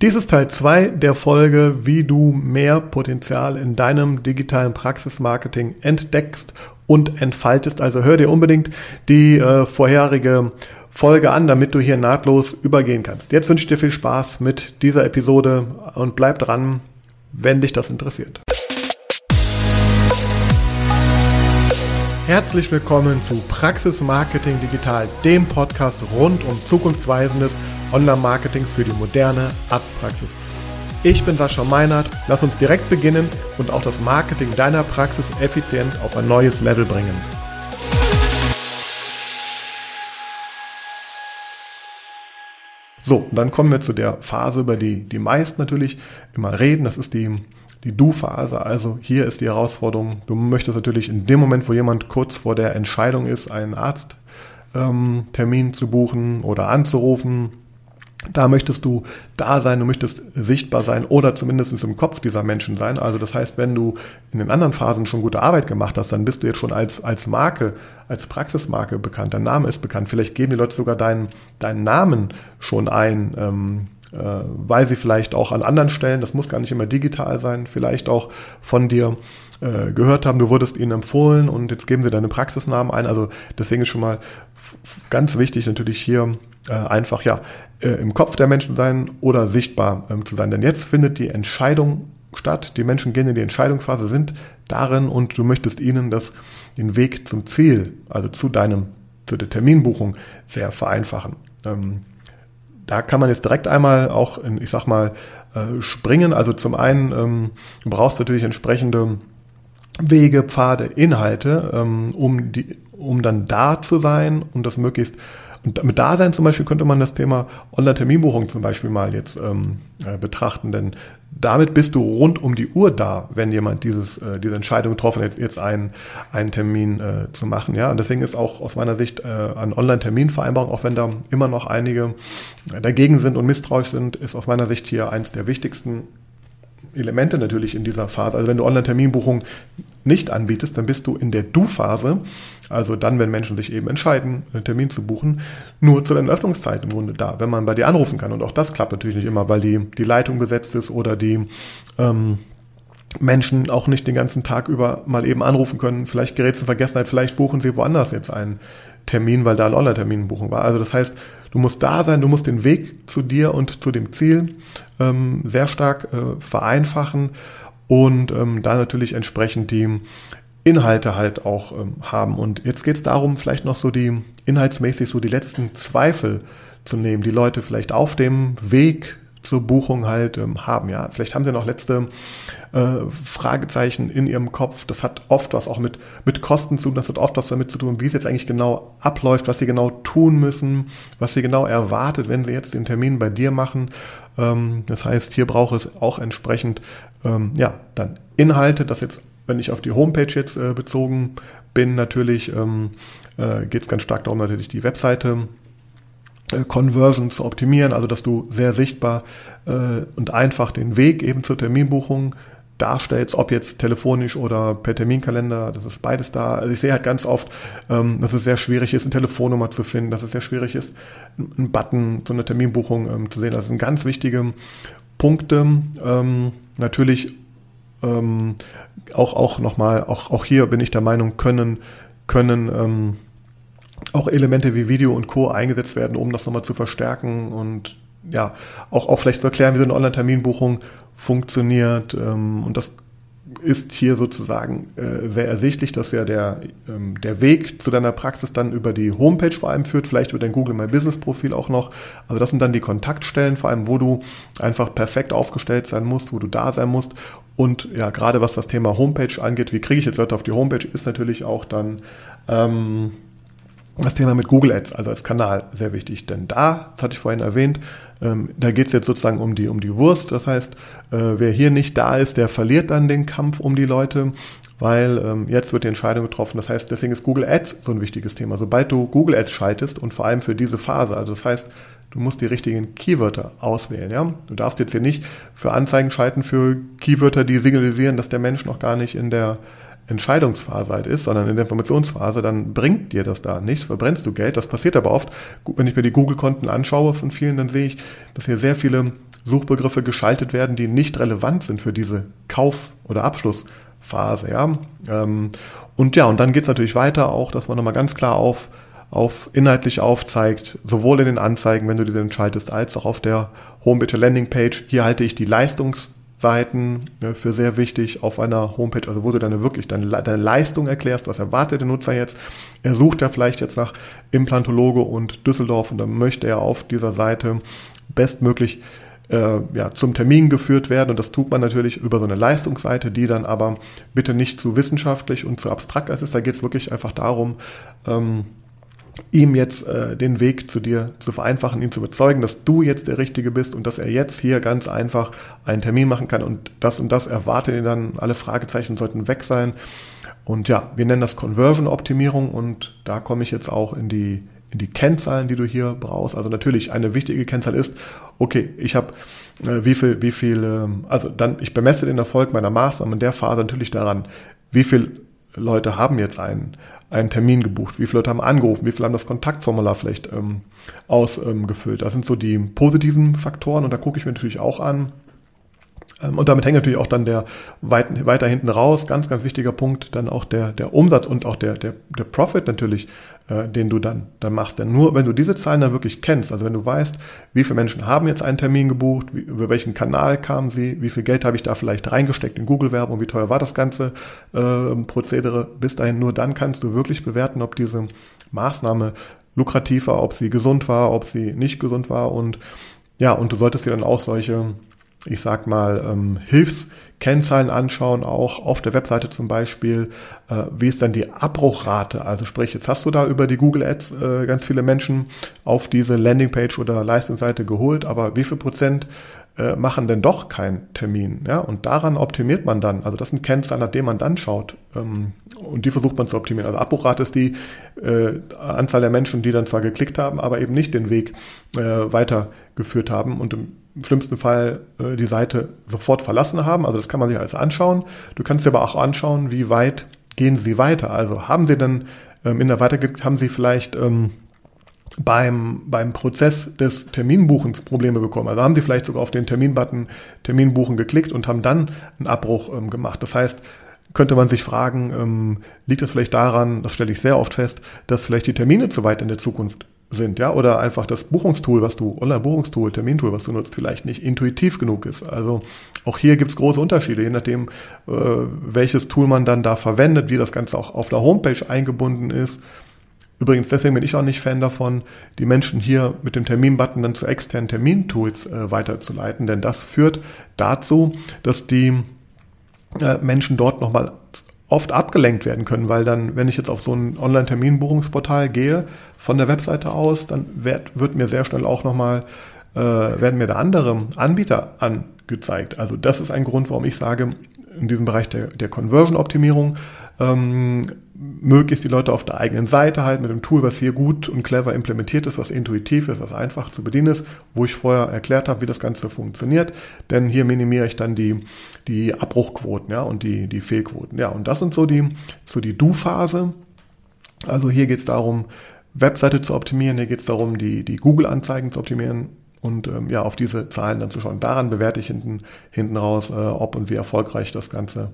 Dies ist Teil 2 der Folge, wie du mehr Potenzial in deinem digitalen Praxismarketing entdeckst und entfaltest. Also hör dir unbedingt die äh, vorherige Folge an, damit du hier nahtlos übergehen kannst. Jetzt wünsche ich dir viel Spaß mit dieser Episode und bleib dran, wenn dich das interessiert. Herzlich willkommen zu Praxis Marketing Digital, dem Podcast rund um zukunftsweisendes Online-Marketing für die moderne Arztpraxis. Ich bin Sascha Meinert, lass uns direkt beginnen und auch das Marketing deiner Praxis effizient auf ein neues Level bringen. So, dann kommen wir zu der Phase, über die die meisten natürlich immer reden. Das ist die, die Du-Phase. Also hier ist die Herausforderung. Du möchtest natürlich in dem Moment, wo jemand kurz vor der Entscheidung ist, einen Arzttermin ähm, zu buchen oder anzurufen, da möchtest du da sein, du möchtest sichtbar sein oder zumindest im Kopf dieser Menschen sein. Also das heißt, wenn du in den anderen Phasen schon gute Arbeit gemacht hast, dann bist du jetzt schon als, als Marke, als Praxismarke bekannt. Dein Name ist bekannt. Vielleicht geben die Leute sogar deinen, deinen Namen schon ein, ähm, äh, weil sie vielleicht auch an anderen Stellen, das muss gar nicht immer digital sein, vielleicht auch von dir äh, gehört haben, du wurdest ihnen empfohlen und jetzt geben sie deine Praxisnamen ein. Also deswegen ist schon mal ganz wichtig natürlich hier äh, einfach ja äh, im Kopf der Menschen sein oder sichtbar ähm, zu sein. Denn jetzt findet die Entscheidung statt. Die Menschen gehen in die Entscheidungsphase, sind darin und du möchtest ihnen das, den Weg zum Ziel, also zu deinem, zu der Terminbuchung sehr vereinfachen. Ähm, da kann man jetzt direkt einmal auch, in, ich sag mal, äh, springen. Also zum einen, ähm, du brauchst natürlich entsprechende Wege, Pfade, Inhalte, ähm, um, die, um dann da zu sein und das möglichst und mit Dasein zum Beispiel könnte man das Thema Online-Terminbuchung zum Beispiel mal jetzt ähm, äh, betrachten, denn damit bist du rund um die Uhr da, wenn jemand dieses, äh, diese Entscheidung getroffen hat, jetzt, einen, einen Termin äh, zu machen. Ja, und deswegen ist auch aus meiner Sicht äh, an Online-Terminvereinbarung, auch wenn da immer noch einige dagegen sind und misstrauisch sind, ist aus meiner Sicht hier eins der wichtigsten Elemente natürlich in dieser Phase. Also wenn du Online-Terminbuchung nicht anbietest, dann bist du in der Du-Phase, also dann, wenn Menschen sich eben entscheiden, einen Termin zu buchen, nur zu den Öffnungszeiten im Grunde da, wenn man bei dir anrufen kann. Und auch das klappt natürlich nicht immer, weil die, die Leitung besetzt ist oder die ähm, Menschen auch nicht den ganzen Tag über mal eben anrufen können. Vielleicht gerät es in Vergessenheit, vielleicht buchen sie woanders jetzt einen Termin, weil da ein Online-Terminbuchung war. Also das heißt, du musst da sein, du musst den Weg zu dir und zu dem Ziel ähm, sehr stark äh, vereinfachen und ähm, da natürlich entsprechend die Inhalte halt auch ähm, haben. Und jetzt geht es darum, vielleicht noch so die inhaltsmäßig so die letzten Zweifel zu nehmen, die Leute vielleicht auf dem Weg zur Buchung halt ähm, haben. Ja, vielleicht haben sie noch letzte äh, Fragezeichen in ihrem Kopf. Das hat oft was auch mit, mit Kosten zu tun, das hat oft was damit zu tun, wie es jetzt eigentlich genau abläuft, was sie genau tun müssen, was sie genau erwartet, wenn sie jetzt den Termin bei dir machen. Ähm, das heißt, hier braucht es auch entsprechend, ähm, ja, dann Inhalte, das jetzt, wenn ich auf die Homepage jetzt äh, bezogen bin, natürlich ähm, äh, geht es ganz stark darum, natürlich die Webseite Conversion zu optimieren, also dass du sehr sichtbar äh, und einfach den Weg eben zur Terminbuchung darstellst, ob jetzt telefonisch oder per Terminkalender, das ist beides da. Also ich sehe halt ganz oft, ähm, dass es sehr schwierig ist, eine Telefonnummer zu finden, dass es sehr schwierig ist, einen Button zu einer Terminbuchung ähm, zu sehen. Das sind ganz wichtige Punkte. Ähm, natürlich ähm, auch, auch nochmal, auch, auch hier bin ich der Meinung, können, können ähm, auch Elemente wie Video und Co. eingesetzt werden, um das nochmal zu verstärken und ja, auch, auch vielleicht zu erklären, wie so eine Online-Terminbuchung funktioniert. Ähm, und das ist hier sozusagen äh, sehr ersichtlich, dass ja der, ähm, der Weg zu deiner Praxis dann über die Homepage vor allem führt, vielleicht über dein Google My Business Profil auch noch. Also das sind dann die Kontaktstellen, vor allem, wo du einfach perfekt aufgestellt sein musst, wo du da sein musst. Und ja, gerade was das Thema Homepage angeht, wie kriege ich jetzt Leute auf die Homepage, ist natürlich auch dann ähm, das Thema mit Google Ads, also als Kanal, sehr wichtig. Denn da, das hatte ich vorhin erwähnt, ähm, da geht es jetzt sozusagen um die, um die Wurst. Das heißt, äh, wer hier nicht da ist, der verliert dann den Kampf um die Leute, weil ähm, jetzt wird die Entscheidung getroffen. Das heißt, deswegen ist Google Ads so ein wichtiges Thema. Sobald du Google Ads schaltest und vor allem für diese Phase, also das heißt, du musst die richtigen Keywörter auswählen. Ja? Du darfst jetzt hier nicht für Anzeigen schalten für Keywörter, die signalisieren, dass der Mensch noch gar nicht in der Entscheidungsphase halt ist, sondern in der Informationsphase, dann bringt dir das da nichts, verbrennst du Geld. Das passiert aber oft. Wenn ich mir die Google-Konten anschaue von vielen, dann sehe ich, dass hier sehr viele Suchbegriffe geschaltet werden, die nicht relevant sind für diese Kauf- oder Abschlussphase. Ja? Ähm, und ja, und dann geht es natürlich weiter auch, dass man nochmal ganz klar auf, auf inhaltlich aufzeigt, sowohl in den Anzeigen, wenn du diese entscheidest, als auch auf der Homepage Landingpage. Hier halte ich die Leistungs- Seiten ne, für sehr wichtig auf einer Homepage, also wo du dann wirklich deine, deine Leistung erklärst, was erwartet der Nutzer jetzt. Er sucht ja vielleicht jetzt nach Implantologe und Düsseldorf und dann möchte er auf dieser Seite bestmöglich äh, ja, zum Termin geführt werden und das tut man natürlich über so eine Leistungsseite, die dann aber bitte nicht zu wissenschaftlich und zu abstrakt ist. Da geht es wirklich einfach darum, ähm, ihm jetzt äh, den Weg zu dir zu vereinfachen, ihn zu überzeugen, dass du jetzt der Richtige bist und dass er jetzt hier ganz einfach einen Termin machen kann und das und das erwartet ihn dann. Alle Fragezeichen sollten weg sein. Und ja, wir nennen das Conversion-Optimierung und da komme ich jetzt auch in die, in die Kennzahlen, die du hier brauchst. Also natürlich eine wichtige Kennzahl ist, okay, ich habe äh, wie viel, wie viel, äh, also dann, ich bemesse den Erfolg meiner Maßnahmen in der Phase natürlich daran, wie viel Leute haben jetzt einen, einen Termin gebucht, wie viele Leute haben angerufen, wie viele haben das Kontaktformular vielleicht ähm, ausgefüllt. das sind so die positiven Faktoren und da gucke ich mir natürlich auch an. Ähm, und damit hängt natürlich auch dann der weit, weiter hinten raus, ganz, ganz wichtiger Punkt, dann auch der, der Umsatz und auch der, der, der Profit natürlich äh, den du dann, dann machst. Denn nur wenn du diese Zahlen dann wirklich kennst, also wenn du weißt, wie viele Menschen haben jetzt einen Termin gebucht, wie, über welchen Kanal kamen sie, wie viel Geld habe ich da vielleicht reingesteckt in Google-Werbung, wie teuer war das ganze äh, Prozedere, bis dahin nur dann kannst du wirklich bewerten, ob diese Maßnahme lukrativ war, ob sie gesund war, ob sie nicht gesund war und ja, und du solltest dir dann auch solche ich sag mal, ähm, Hilfskennzahlen anschauen, auch auf der Webseite zum Beispiel, äh, wie ist dann die Abbruchrate? Also sprich, jetzt hast du da über die Google Ads äh, ganz viele Menschen auf diese Landingpage oder Leistungsseite geholt, aber wie viel Prozent äh, machen denn doch keinen Termin? Ja, und daran optimiert man dann. Also das sind Kennzahlen, nach denen man dann schaut. Ähm, und die versucht man zu optimieren. Also Abbruchrate ist die äh, Anzahl der Menschen, die dann zwar geklickt haben, aber eben nicht den Weg äh, weitergeführt haben. Und im im schlimmsten Fall äh, die Seite sofort verlassen haben. Also das kann man sich alles anschauen. Du kannst dir aber auch anschauen, wie weit gehen sie weiter. Also haben sie dann ähm, in der Weiterge haben sie vielleicht ähm, beim, beim Prozess des Terminbuchens Probleme bekommen. Also haben sie vielleicht sogar auf den Terminbutton Terminbuchen geklickt und haben dann einen Abbruch ähm, gemacht. Das heißt, könnte man sich fragen, ähm, liegt das vielleicht daran, das stelle ich sehr oft fest, dass vielleicht die Termine zu weit in der Zukunft sind, ja, oder einfach das Buchungstool, was du, Online-Buchungstool, Termintool, was du nutzt, vielleicht nicht intuitiv genug ist. Also auch hier gibt's große Unterschiede, je nachdem, äh, welches Tool man dann da verwendet, wie das Ganze auch auf der Homepage eingebunden ist. Übrigens, deswegen bin ich auch nicht Fan davon, die Menschen hier mit dem Terminbutton dann zu externen Termintools äh, weiterzuleiten, denn das führt dazu, dass die äh, Menschen dort nochmal oft abgelenkt werden können, weil dann, wenn ich jetzt auf so ein Online-Terminbuchungsportal gehe, von der Webseite aus, dann wird, wird mir sehr schnell auch nochmal, äh, werden mir da andere Anbieter angezeigt. Also das ist ein Grund, warum ich sage, in diesem Bereich der, der Conversion-Optimierung ähm, möglichst die Leute auf der eigenen Seite halt mit dem Tool, was hier gut und clever implementiert ist, was intuitiv ist, was einfach zu bedienen ist, wo ich vorher erklärt habe, wie das Ganze funktioniert. Denn hier minimiere ich dann die, die Abbruchquoten ja, und die, die Fehlquoten. Ja, und das sind so die, so die Do-Phase. Also hier geht es darum, Webseite zu optimieren, hier geht es darum, die, die Google-Anzeigen zu optimieren und ähm, ja, auf diese Zahlen dann zu schauen. Daran bewerte ich hinten, hinten raus, äh, ob und wie erfolgreich das Ganze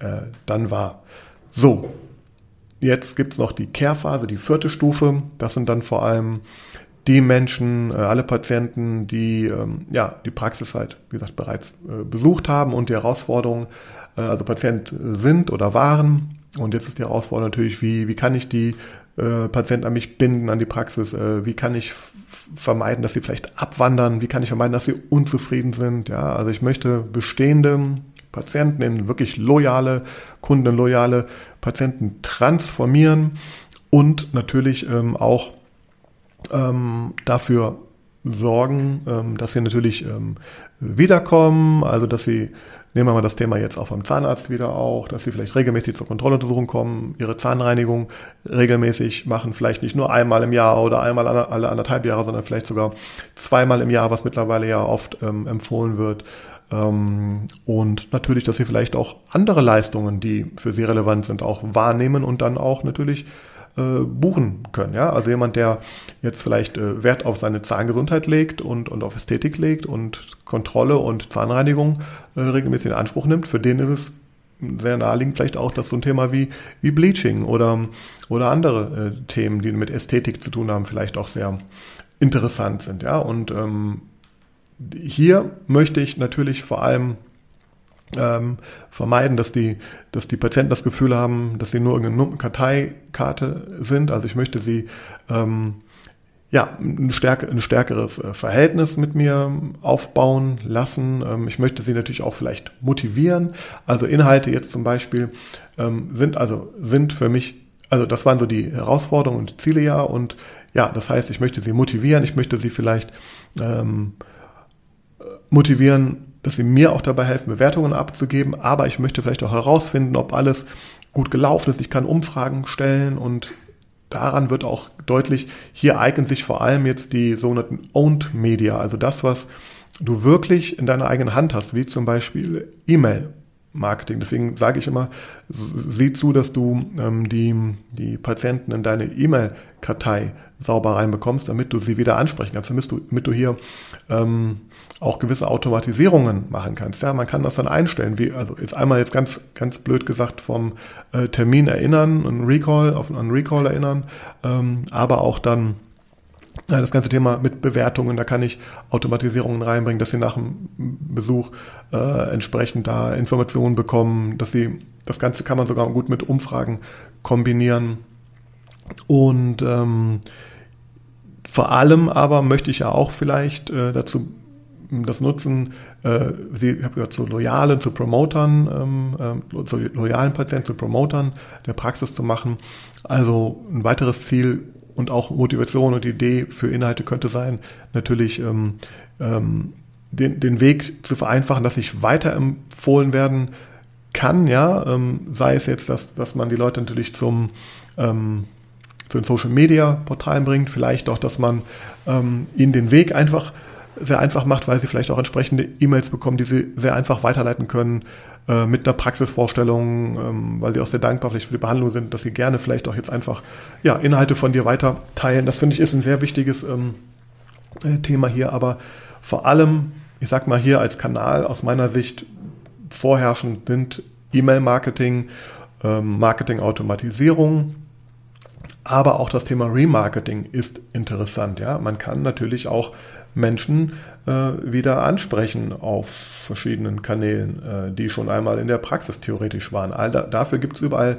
äh, dann war. So, jetzt gibt's noch die Care-Phase, die vierte Stufe. Das sind dann vor allem die Menschen, äh, alle Patienten, die ähm, ja die Praxis halt, wie gesagt, bereits äh, besucht haben und die Herausforderung, äh, also Patient sind oder waren. Und jetzt ist die Herausforderung natürlich, wie, wie kann ich die Patienten an mich binden, an die Praxis? Wie kann ich vermeiden, dass sie vielleicht abwandern? Wie kann ich vermeiden, dass sie unzufrieden sind? Ja, also ich möchte bestehende Patienten in wirklich loyale Kunden, loyale Patienten transformieren und natürlich ähm, auch ähm, dafür sorgen, ähm, dass sie natürlich ähm, wiederkommen, also dass sie, nehmen wir mal das Thema jetzt auch beim Zahnarzt wieder auch, dass sie vielleicht regelmäßig zur Kontrolluntersuchung kommen, ihre Zahnreinigung regelmäßig machen, vielleicht nicht nur einmal im Jahr oder einmal alle anderthalb Jahre, sondern vielleicht sogar zweimal im Jahr, was mittlerweile ja oft ähm, empfohlen wird und natürlich, dass sie vielleicht auch andere Leistungen, die für sie relevant sind, auch wahrnehmen und dann auch natürlich äh, buchen können. Ja? Also jemand, der jetzt vielleicht äh, Wert auf seine Zahngesundheit legt und, und auf Ästhetik legt und Kontrolle und Zahnreinigung äh, regelmäßig in Anspruch nimmt, für den ist es sehr naheliegend vielleicht auch, dass so ein Thema wie, wie Bleaching oder, oder andere Themen, die mit Ästhetik zu tun haben, vielleicht auch sehr interessant sind. Ja? Und ähm, hier möchte ich natürlich vor allem ähm, vermeiden, dass die, dass die Patienten das Gefühl haben, dass sie nur irgendeine Karteikarte sind. Also ich möchte sie ähm, ja, ein, stärker, ein stärkeres äh, Verhältnis mit mir aufbauen lassen. Ähm, ich möchte sie natürlich auch vielleicht motivieren. Also Inhalte jetzt zum Beispiel ähm, sind also sind für mich, also das waren so die Herausforderungen und Ziele ja. Und ja, das heißt, ich möchte sie motivieren. Ich möchte sie vielleicht ähm, motivieren, dass sie mir auch dabei helfen, Bewertungen abzugeben, aber ich möchte vielleicht auch herausfinden, ob alles gut gelaufen ist. Ich kann Umfragen stellen und daran wird auch deutlich, hier eignen sich vor allem jetzt die sogenannten Owned Media, also das, was du wirklich in deiner eigenen Hand hast, wie zum Beispiel E-Mail. Marketing. Deswegen sage ich immer, sieh zu, dass du ähm, die, die Patienten in deine E-Mail-Kartei sauber reinbekommst, damit du sie wieder ansprechen kannst, damit du, damit du hier ähm, auch gewisse Automatisierungen machen kannst. Ja, man kann das dann einstellen, wie, also jetzt einmal jetzt ganz, ganz blöd gesagt vom äh, Termin erinnern, einen Recall, auf einen Recall erinnern, ähm, aber auch dann das ganze Thema mit Bewertungen, da kann ich Automatisierungen reinbringen, dass sie nach dem Besuch äh, entsprechend da Informationen bekommen, dass sie, das Ganze kann man sogar gut mit Umfragen kombinieren. Und ähm, vor allem aber möchte ich ja auch vielleicht äh, dazu das nutzen, äh, Sie, ich habe gesagt, zu loyalen, zu Promotern, ähm, äh, zu loyalen Patienten, zu Promotern der Praxis zu machen. Also ein weiteres Ziel und auch Motivation und Idee für Inhalte könnte sein, natürlich ähm, ähm, den, den Weg zu vereinfachen, dass ich weiterempfohlen werden kann, ja, ähm, sei es jetzt, dass, dass man die Leute natürlich zum ähm, zu den Social Media Portalen bringt, vielleicht auch, dass man ähm, ihnen den Weg einfach sehr einfach macht, weil sie vielleicht auch entsprechende E-Mails bekommen, die sie sehr einfach weiterleiten können äh, mit einer Praxisvorstellung, ähm, weil sie auch sehr dankbar vielleicht für die Behandlung sind, dass sie gerne vielleicht auch jetzt einfach ja, Inhalte von dir weiter teilen. Das finde ich ist ein sehr wichtiges ähm, äh, Thema hier, aber vor allem, ich sag mal hier als Kanal aus meiner Sicht vorherrschend sind E-Mail-Marketing, ähm, Marketing-Automatisierung, aber auch das Thema Remarketing ist interessant. Ja, man kann natürlich auch Menschen äh, wieder ansprechen auf verschiedenen Kanälen, äh, die schon einmal in der Praxis theoretisch waren. All da, dafür gibt es überall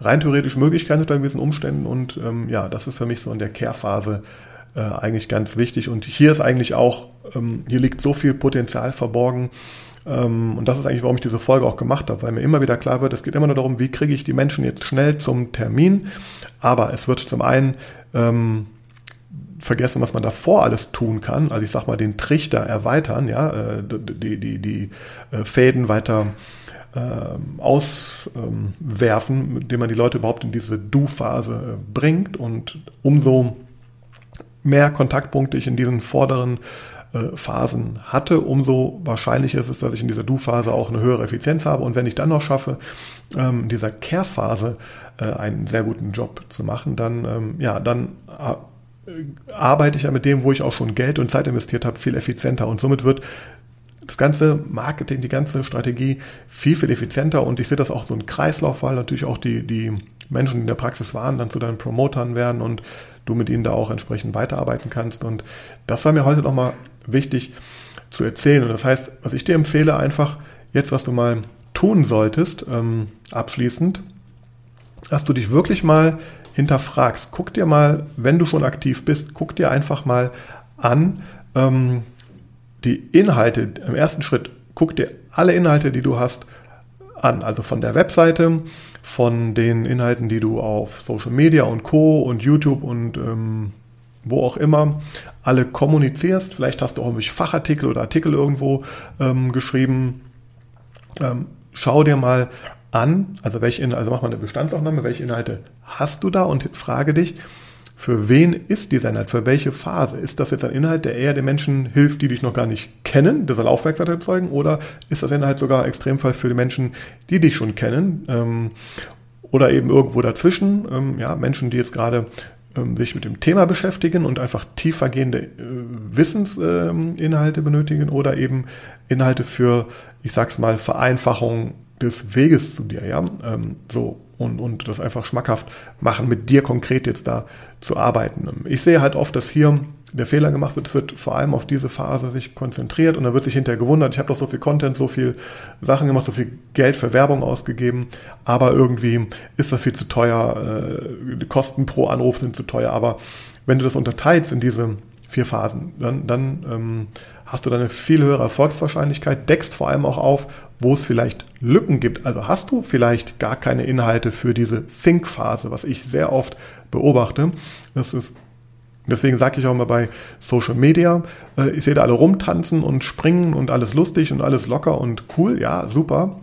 rein theoretisch Möglichkeiten unter gewissen Umständen und ähm, ja, das ist für mich so in der Care-Phase äh, eigentlich ganz wichtig. Und hier ist eigentlich auch, ähm, hier liegt so viel Potenzial verborgen. Ähm, und das ist eigentlich, warum ich diese Folge auch gemacht habe, weil mir immer wieder klar wird, es geht immer nur darum, wie kriege ich die Menschen jetzt schnell zum Termin. Aber es wird zum einen ähm, vergessen, was man davor alles tun kann. Also ich sag mal, den Trichter erweitern, ja, äh, die, die, die äh, Fäden weiter äh, auswerfen, mit dem man die Leute überhaupt in diese Du-Phase äh, bringt. Und umso mehr Kontaktpunkte ich in diesen vorderen äh, Phasen hatte, umso wahrscheinlicher ist es, dass ich in dieser Du-Phase auch eine höhere Effizienz habe. Und wenn ich dann noch schaffe, ähm, in dieser Care-Phase äh, einen sehr guten Job zu machen, dann, ähm, ja, dann arbeite ich ja mit dem, wo ich auch schon Geld und Zeit investiert habe, viel effizienter. Und somit wird das ganze Marketing, die ganze Strategie viel, viel effizienter. Und ich sehe das auch so ein Kreislauf, weil natürlich auch die, die Menschen, die in der Praxis waren, dann zu deinen Promotern werden und du mit ihnen da auch entsprechend weiterarbeiten kannst. Und das war mir heute nochmal wichtig zu erzählen. Und das heißt, was ich dir empfehle, einfach jetzt, was du mal tun solltest, ähm, abschließend, dass du dich wirklich mal hinterfragst. Guck dir mal, wenn du schon aktiv bist, guck dir einfach mal an ähm, die Inhalte im ersten Schritt. Guck dir alle Inhalte, die du hast, an. Also von der Webseite, von den Inhalten, die du auf Social Media und Co. und YouTube und ähm, wo auch immer alle kommunizierst. Vielleicht hast du auch irgendwelche Fachartikel oder Artikel irgendwo ähm, geschrieben. Ähm, schau dir mal an, also welche Inhalte, also mach mal eine Bestandsaufnahme, welche Inhalte hast du da und frage dich, für wen ist dieser Inhalt, für welche Phase? Ist das jetzt ein Inhalt, der eher den Menschen hilft, die dich noch gar nicht kennen, der soll Aufmerksamkeit erzeugen, oder ist das Inhalt sogar Extremfall für die Menschen, die dich schon kennen? Ähm, oder eben irgendwo dazwischen, ähm, ja, Menschen, die jetzt gerade sich mit dem Thema beschäftigen und einfach tiefergehende äh, Wissensinhalte benötigen oder eben Inhalte für, ich sag's mal, Vereinfachung des Weges zu dir, ja, ähm, so und, und das einfach schmackhaft machen, mit dir konkret jetzt da zu arbeiten. Ich sehe halt oft, dass hier der Fehler gemacht wird, es wird vor allem auf diese Phase sich konzentriert und dann wird sich hinterher gewundert, ich habe doch so viel Content, so viel Sachen gemacht, so viel Geld für Werbung ausgegeben, aber irgendwie ist das viel zu teuer, äh, die Kosten pro Anruf sind zu teuer, aber wenn du das unterteilst in diese vier Phasen, dann, dann ähm, hast du dann eine viel höhere Erfolgswahrscheinlichkeit, deckst vor allem auch auf, wo es vielleicht Lücken gibt. Also hast du vielleicht gar keine Inhalte für diese Think-Phase, was ich sehr oft beobachte. Das ist Deswegen sage ich auch mal bei Social Media, äh, ich sehe da alle rumtanzen und springen und alles lustig und alles locker und cool, ja, super.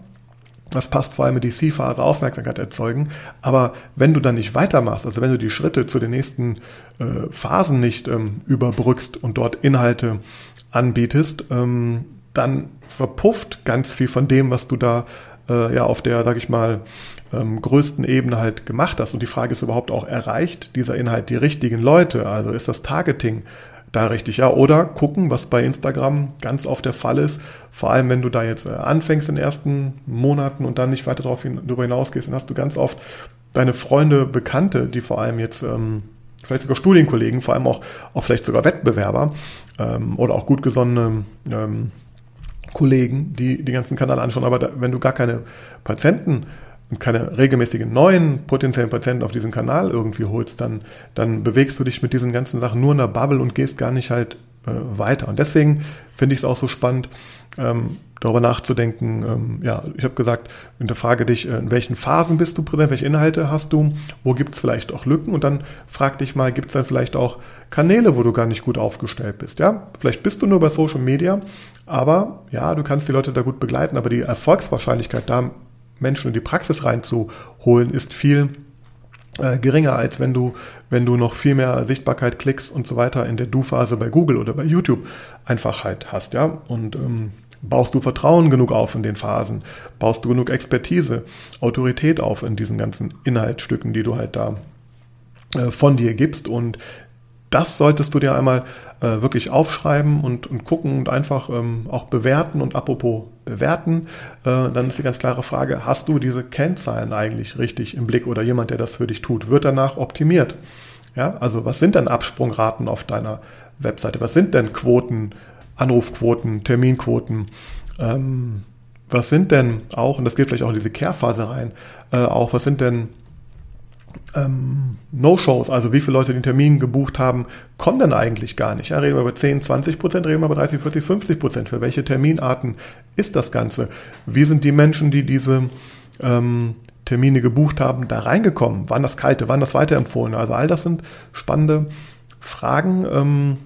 Das passt vor allem in die C-Phase Aufmerksamkeit erzeugen. Aber wenn du dann nicht weitermachst, also wenn du die Schritte zu den nächsten äh, Phasen nicht ähm, überbrückst und dort Inhalte anbietest, ähm, dann verpufft ganz viel von dem, was du da äh, ja auf der, sag ich mal, ähm, größten Ebene halt gemacht hast. Und die Frage ist überhaupt auch, erreicht dieser Inhalt die richtigen Leute? Also ist das Targeting da richtig? Ja, oder gucken, was bei Instagram ganz oft der Fall ist, vor allem wenn du da jetzt äh, anfängst in den ersten Monaten und dann nicht weiter darauf hin, darüber hinausgehst, dann hast du ganz oft deine Freunde, Bekannte, die vor allem jetzt ähm, vielleicht sogar Studienkollegen, vor allem auch, auch vielleicht sogar Wettbewerber ähm, oder auch gut gesonnene ähm, Kollegen, die die ganzen Kanäle anschauen. Aber da, wenn du gar keine Patienten und keine regelmäßigen neuen potenziellen Patienten auf diesen Kanal irgendwie holst, dann, dann bewegst du dich mit diesen ganzen Sachen nur in der Bubble und gehst gar nicht halt weiter. Und deswegen finde ich es auch so spannend, ähm, darüber nachzudenken. Ähm, ja, ich habe gesagt, hinterfrage dich, äh, in welchen Phasen bist du präsent, welche Inhalte hast du, wo gibt es vielleicht auch Lücken und dann frag dich mal, gibt es dann vielleicht auch Kanäle, wo du gar nicht gut aufgestellt bist. Ja, vielleicht bist du nur bei Social Media, aber ja, du kannst die Leute da gut begleiten, aber die Erfolgswahrscheinlichkeit, da Menschen in die Praxis reinzuholen, ist viel äh, geringer, als wenn du, wenn du noch viel mehr Sichtbarkeit, Klicks und so weiter in der Du-Phase bei Google oder bei YouTube einfach halt hast, ja. Und ähm, baust du Vertrauen genug auf in den Phasen, baust du genug Expertise, Autorität auf in diesen ganzen Inhaltsstücken, die du halt da äh, von dir gibst und das solltest du dir einmal äh, wirklich aufschreiben und, und gucken und einfach ähm, auch bewerten. Und apropos bewerten, äh, dann ist die ganz klare Frage, hast du diese Kennzahlen eigentlich richtig im Blick oder jemand, der das für dich tut, wird danach optimiert? Ja, also was sind denn Absprungraten auf deiner Webseite? Was sind denn Quoten, Anrufquoten, Terminquoten? Ähm, was sind denn auch, und das geht vielleicht auch in diese Kehrphase rein, äh, auch was sind denn ähm, No-Shows, also wie viele Leute den Termin gebucht haben, kommen dann eigentlich gar nicht. Ja, reden wir über 10, 20 Prozent, reden wir über 30, 40, 50 Prozent. Für welche Terminarten ist das Ganze? Wie sind die Menschen, die diese ähm, Termine gebucht haben, da reingekommen? Wann das kalte, wann das weiterempfohlen? Also all das sind spannende Fragen, ähm,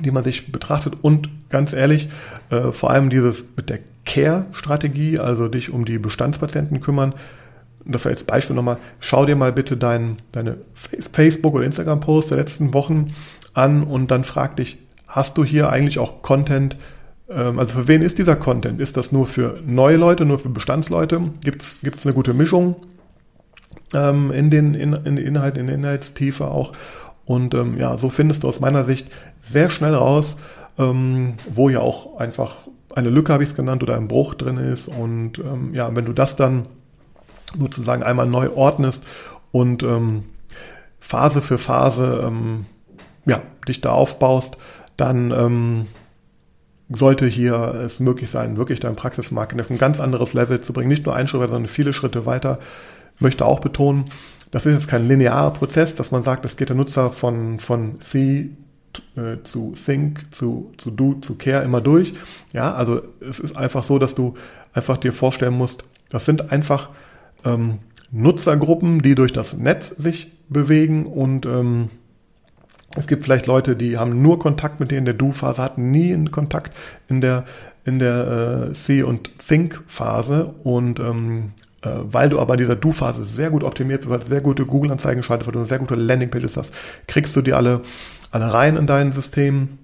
die man sich betrachtet und ganz ehrlich, äh, vor allem dieses mit der Care-Strategie, also dich um die Bestandspatienten kümmern, dafür als Beispiel nochmal, schau dir mal bitte dein, deine Facebook- oder Instagram-Posts der letzten Wochen an und dann frag dich, hast du hier eigentlich auch Content, ähm, also für wen ist dieser Content? Ist das nur für neue Leute, nur für Bestandsleute? Gibt es eine gute Mischung ähm, in den in, in Inhalten, in der Inhaltstiefe auch? Und ähm, ja, so findest du aus meiner Sicht sehr schnell raus, ähm, wo ja auch einfach eine Lücke, habe ich es genannt, oder ein Bruch drin ist. Und ja, wenn du das dann sozusagen einmal neu ordnest und ähm, Phase für Phase ähm, ja, dich da aufbaust, dann ähm, sollte hier es möglich sein, wirklich dein Praxismarketing auf ein ganz anderes Level zu bringen. Nicht nur einen Schritt, sondern viele Schritte weiter. Ich möchte auch betonen, das ist jetzt kein linearer Prozess, dass man sagt, es geht der Nutzer von, von C äh, zu Think, zu, zu Do, zu Care immer durch. Ja, also es ist einfach so, dass du einfach dir vorstellen musst, das sind einfach ähm, Nutzergruppen, die durch das Netz sich bewegen und ähm, es gibt vielleicht Leute, die haben nur Kontakt mit denen in der Do-Phase, hatten nie einen Kontakt in der, in der äh, See- und Think-Phase und ähm, Äh, weil du aber in dieser Du-Phase sehr gut optimiert weil sehr gute Google-Anzeigen schaltest, weil du sehr gute Landing-Pages hast, kriegst du die alle, alle rein in dein System.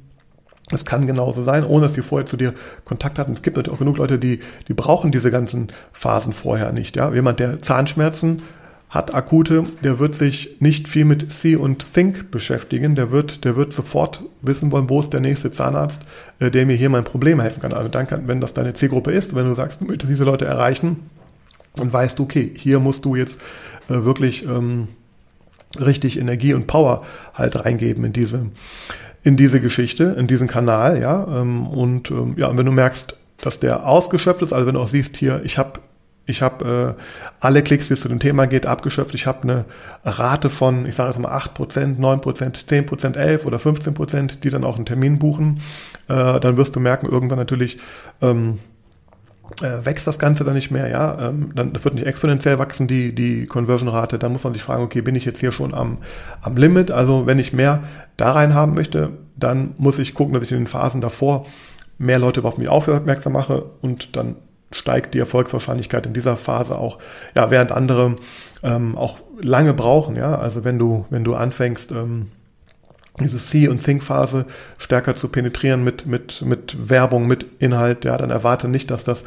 Es kann genauso sein, ohne dass die vorher zu dir Kontakt hatten. Es gibt natürlich auch genug Leute, die, die brauchen diese ganzen Phasen vorher nicht. Ja? Jemand, der Zahnschmerzen hat akute, der wird sich nicht viel mit See und Think beschäftigen. Der wird, der wird sofort wissen wollen, wo ist der nächste Zahnarzt, äh, der mir hier mein Problem helfen kann. Also dann kann, wenn das deine Zielgruppe ist, wenn du sagst, du möchtest diese Leute erreichen, und weißt, okay, hier musst du jetzt äh, wirklich ähm, richtig Energie und Power halt reingeben in diese, in diese Geschichte, in diesen Kanal, ja. Ähm, und ähm, ja, wenn du merkst, dass der ausgeschöpft ist, also wenn du auch siehst hier, ich habe ich habe äh, alle Klicks, die es zu dem Thema geht, abgeschöpft. Ich habe eine Rate von, ich sage jetzt mal 8%, 9%, 10%, 11 oder 15%, die dann auch einen Termin buchen. Äh, dann wirst du merken, irgendwann natürlich, ähm, äh, wächst das Ganze dann nicht mehr, ja, ähm, dann wird nicht exponentiell wachsen, die, die Conversion-Rate, dann muss man sich fragen, okay, bin ich jetzt hier schon am, am Limit? Also wenn ich mehr da rein haben möchte, dann muss ich gucken, dass ich in den Phasen davor mehr Leute auf mich aufmerksam mache und dann steigt die Erfolgswahrscheinlichkeit in dieser Phase auch, ja, während andere ähm, auch lange brauchen, ja, also wenn du, wenn du anfängst, ähm, diese See- und Think-Phase stärker zu penetrieren mit, mit, mit Werbung, mit Inhalt, ja, dann erwarte nicht, dass das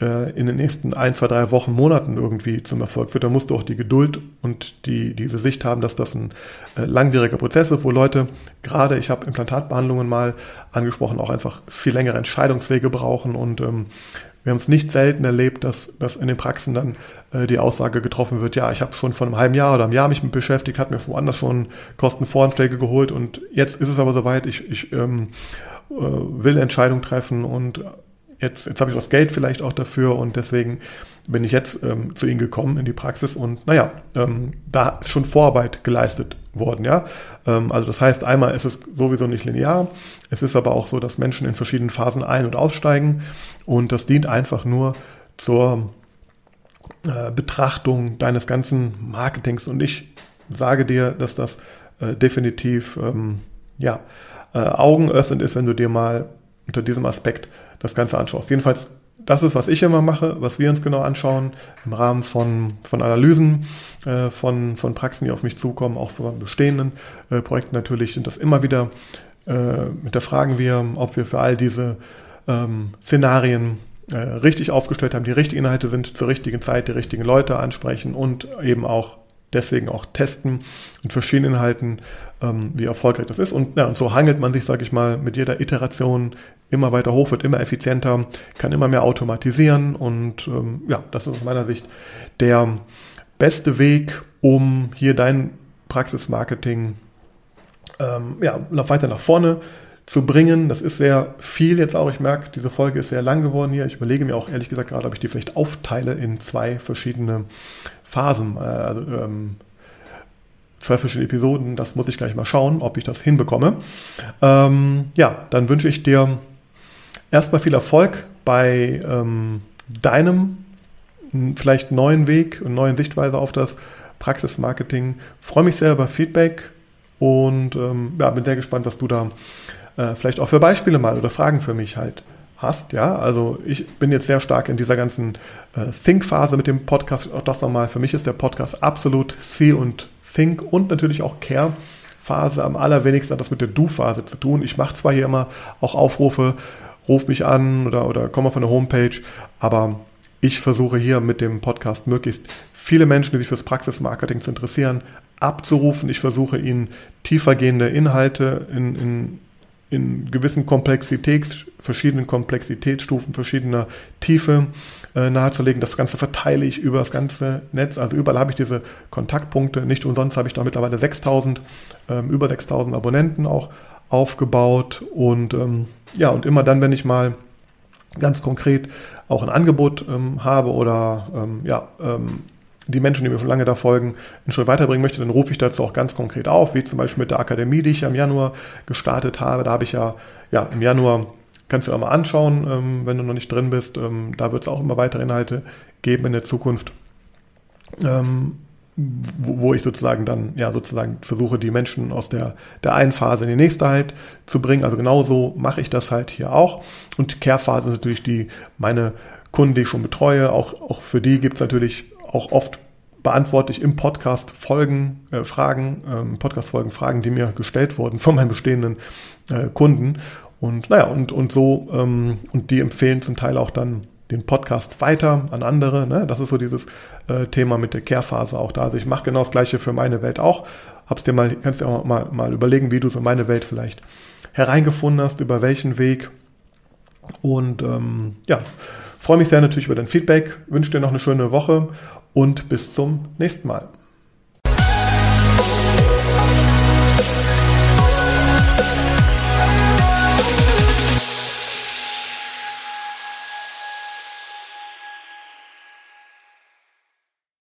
äh, in den nächsten ein, zwei, drei Wochen, Monaten irgendwie zum Erfolg wird. Da musst du auch die Geduld und die, diese Sicht haben, dass das ein äh, langwieriger Prozess ist, wo Leute, gerade ich habe Implantatbehandlungen mal angesprochen, auch einfach viel längere Entscheidungswege brauchen und ähm, wir haben es nicht selten erlebt, dass, dass in den Praxen dann äh, die Aussage getroffen wird, ja, ich habe schon vor einem halben Jahr oder einem Jahr mich mit beschäftigt, hat mir woanders schon Kostenvoranschläge geholt und jetzt ist es aber soweit, ich, ich ähm, äh, will Entscheidung treffen und jetzt, jetzt habe ich das Geld vielleicht auch dafür und deswegen bin ich jetzt ähm, zu Ihnen gekommen in die Praxis und naja, ähm, da ist schon Vorarbeit geleistet worden, ja. Ähm, also das heißt, einmal ist es sowieso nicht linear, es ist aber auch so, dass Menschen in verschiedenen Phasen ein- und aussteigen und das dient einfach nur zur äh, Betrachtung deines ganzen Marketings und ich sage dir, dass das äh, definitiv ähm, ja, äh, augenöffnend ist, wenn du dir mal unter diesem Aspekt das Ganze anschaust. Jedenfalls, das ist, was ich immer mache, was wir uns genau anschauen im Rahmen von, von Analysen, äh, von, von Praxen, die auf mich zukommen, auch von bestehenden äh, Projekten natürlich sind das immer wieder, äh, hinterfragen wir, ob wir für all diese ähm, Szenarien äh, richtig aufgestellt haben, die richtigen Inhalte sind, zur richtigen Zeit die richtigen Leute ansprechen und eben auch deswegen auch testen in verschiedenen Inhalten, ähm, wie erfolgreich das ist. Und, ja, und so hangelt man sich, sage ich mal, mit jeder Iteration immer weiter hoch, wird immer effizienter, kann immer mehr automatisieren und ähm, ja, das ist aus meiner Sicht der beste Weg, um hier dein Praxismarketing ähm, ja, noch weiter nach vorne zu bringen. Das ist sehr viel jetzt auch. Ich merke, diese Folge ist sehr lang geworden hier. Ich überlege mir auch ehrlich gesagt gerade, ob ich die vielleicht aufteile in zwei verschiedene Phasen. Äh, also, ähm, zwei verschiedene Episoden. Das muss ich gleich mal schauen, ob ich das hinbekomme. Ähm, ja, dann wünsche ich dir erstmal viel Erfolg bei ähm, deinem vielleicht neuen Weg und neuen Sichtweise auf das Praxismarketing. Freue mich sehr über Feedback und ähm, ja, bin sehr gespannt, was du da äh, vielleicht auch für Beispiele mal oder Fragen für mich halt hast. Ja, also ich bin jetzt sehr stark in dieser ganzen äh, Think-Phase mit dem Podcast. Auch das nochmal, für mich ist der Podcast absolut See und Think und natürlich auch Care. Phase am allerwenigsten hat das mit der Du-Phase zu tun. Ich mache zwar hier immer auch Aufrufe, ruf mich an oder, oder komm auf eine Homepage, aber ich versuche hier mit dem Podcast möglichst viele Menschen, die sich fürs Praxismarketing interessieren, abzurufen. Ich versuche ihnen tiefergehende Inhalte in, in in gewissen Komplexitäts, verschiedenen Komplexitätsstufen, verschiedener Tiefe äh, nahezulegen. Das Ganze verteile ich über das ganze Netz. Also überall habe ich diese Kontaktpunkte. Nicht umsonst habe ich da mittlerweile 6000, ähm, über 6000 Abonnenten auch aufgebaut. Und ähm, ja, und immer dann, wenn ich mal ganz konkret auch ein Angebot ähm, habe oder ähm, ja, ähm, die Menschen, die mir schon lange da folgen, einen Schritt weiterbringen möchte, dann rufe ich dazu auch ganz konkret auf, wie zum Beispiel mit der Akademie, die ich im Januar gestartet habe. Da habe ich ja, ja im Januar, kannst du auch mal anschauen, ähm, wenn du noch nicht drin bist. Ähm, da wird es auch immer weitere Inhalte geben in der Zukunft, wo, ich sozusagen dann, ja, sozusagen versuche, die Menschen aus der, der einen Phase in die nächste halt zu bringen. Also genauso mache ich das halt hier auch. Und Care-Phase ist natürlich die, meine Kunden, die ich schon betreue. Auch, auch für die gibt es natürlich auch oft beantworte ich im Podcast Folgen, äh, Fragen, ähm, Podcast-Folgen, Fragen, die mir gestellt wurden von meinen bestehenden äh, Kunden. Und naja, und, und so, ähm, und die empfehlen zum Teil auch dann den Podcast weiter an andere. Ne? Das ist so dieses äh, Thema mit der Kehrphase auch da. Also ich mache genau das gleiche für meine Welt auch. Hab's dir mal, kannst dir auch mal, mal überlegen, wie du so meine Welt vielleicht hereingefunden hast, über welchen Weg. Und ähm, ja, freue mich sehr natürlich über dein Feedback, wünsche dir noch eine schöne Woche und bis zum nächsten Mal.